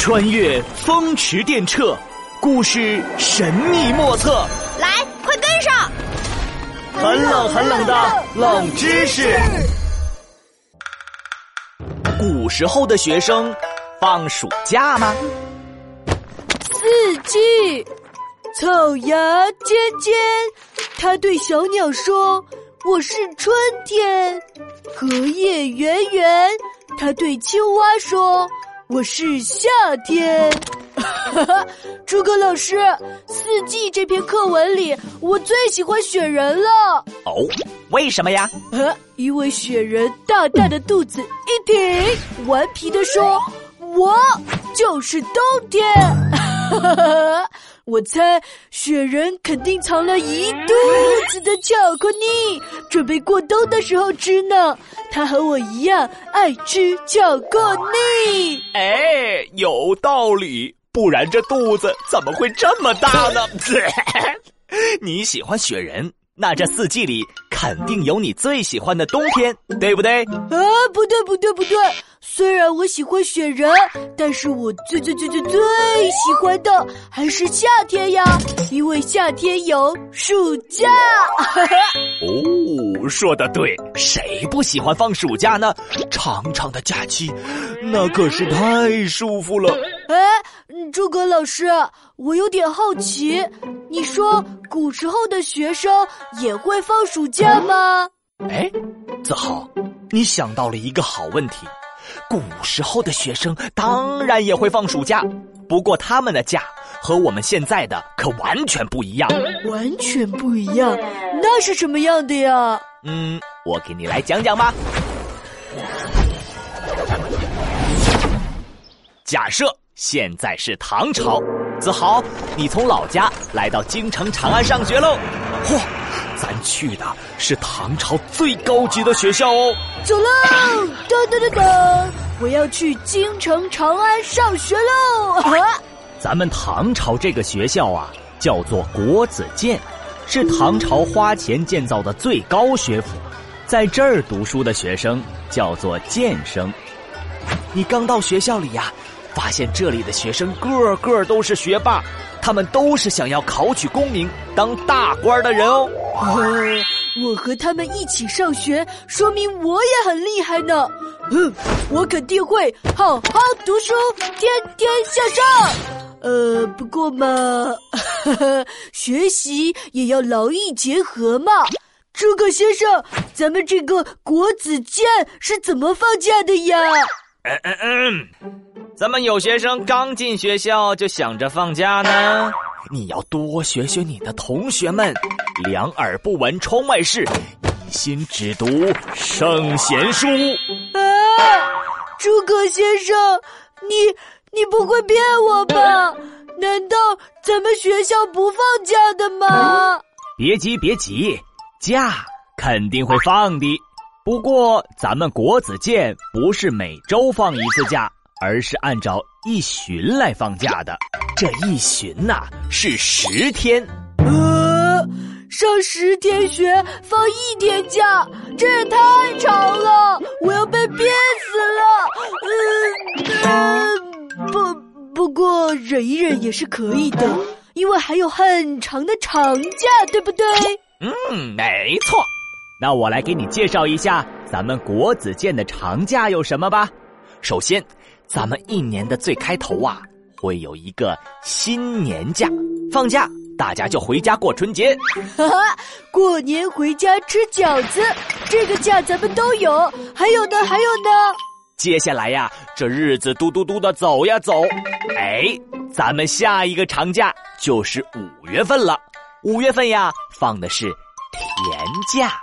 穿越风驰电掣，故事神秘莫测。来，快跟上！很冷很冷的冷知识。古时候的学生放暑假吗？四季，草芽尖尖，他对小鸟说：“我是春天。”荷叶圆圆，他对青蛙说。我是夏天，诸葛老师，《四季》这篇课文里，我最喜欢雪人了。哦，为什么呀？呃，因为雪人大大的肚子一挺，顽皮的说：“我就是冬天。”我猜雪人肯定藏了一肚子的巧克力，准备过冬的时候吃呢。他和我一样爱吃巧克力。哎，有道理，不然这肚子怎么会这么大呢？你喜欢雪人，那这四季里肯定有你最喜欢的冬天，对不对？啊，不对，不对，不对。虽然我喜欢雪人，但是我最最最最最喜欢的还是夏天呀，因为夏天有暑假。哦，说的对，谁不喜欢放暑假呢？长长的假期，那可是太舒服了。哎，诸葛老师，我有点好奇，你说古时候的学生也会放暑假吗？哎，子豪，你想到了一个好问题。古时候的学生当然也会放暑假，不过他们的假和我们现在的可完全不一样。完全不一样，那是什么样的呀？嗯，我给你来讲讲吧。假设现在是唐朝，子豪，你从老家来到京城长安上学喽。嚯，咱去的是唐朝最高级的学校哦。走喽，噔噔噔噔，我要去京城长安上学喽。啊咱们唐朝这个学校啊，叫做国子监，是唐朝花钱建造的最高学府，在这儿读书的学生叫做监生。你刚到学校里呀，发现这里的学生个个都是学霸。他们都是想要考取功名、当大官的人哦。我和他们一起上学，说明我也很厉害呢。嗯，我肯定会好好读书，天天向上。呃，不过嘛，学习也要劳逸结合嘛。诸葛先生，咱们这个国子监是怎么放假的呀？嗯嗯嗯。怎么有学生刚进学校就想着放假呢？你要多学学你的同学们，两耳不闻窗外事，一心只读圣贤书。啊，诸葛先生，你你不会骗我吧？难道咱们学校不放假的吗？别急别急，假肯定会放的。不过咱们国子监不是每周放一次假。而是按照一旬来放假的，这一旬呐是十天。呃，上十天学，放一天假，这也太长了，我要被憋死了。嗯，不，不过忍一忍也是可以的，因为还有很长的长假，对不对？嗯，没错。那我来给你介绍一下咱们国子监的长假有什么吧。首先。咱们一年的最开头啊，会有一个新年假，放假大家就回家过春节，哈哈，过年回家吃饺子，这个假咱们都有。还有呢，还有呢。接下来呀，这日子嘟嘟嘟的走呀走，哎，咱们下一个长假就是五月份了。五月份呀，放的是甜假。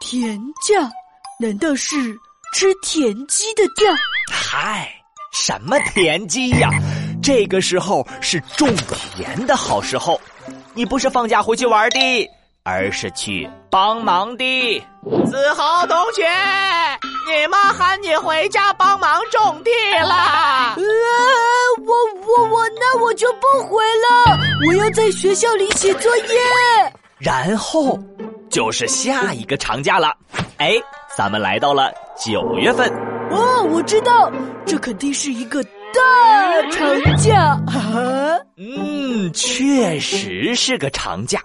甜假？难道是？吃田鸡的假？嗨，什么田鸡呀？这个时候是种田的好时候。你不是放假回去玩的，而是去帮忙的。子豪同学，你妈喊你回家帮忙种地了。呃，我我我，那我就不回了。我要在学校里写作业。然后就是下一个长假了。哎。咱们来到了九月份，哦，我知道，这肯定是一个大长假。嗯，确实是个长假。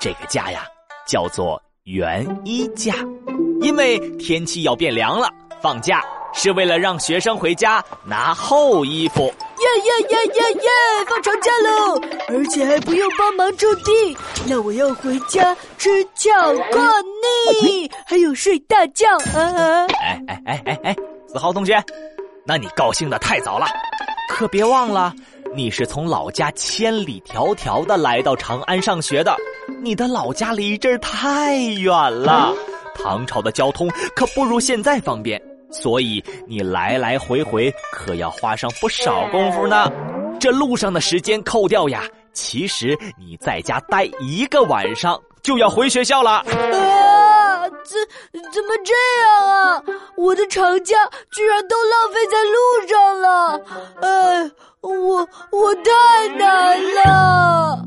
这个假呀，叫做元一假，因为天气要变凉了，放假是为了让学生回家拿厚衣服。耶耶耶耶耶！放长假喽，而且还不用帮忙种地。那我要回家吃巧克力，还有睡大觉。啊！哎哎哎哎哎，子豪同学，那你高兴的太早了，可别忘了，你是从老家千里迢迢的来到长安上学的，你的老家离这儿太远了，唐朝的交通可不如现在方便。所以你来来回回可要花上不少功夫呢，这路上的时间扣掉呀，其实你在家待一个晚上就要回学校了。怎么这样啊？我的长假居然都浪费在路上了。哎，我我太难了。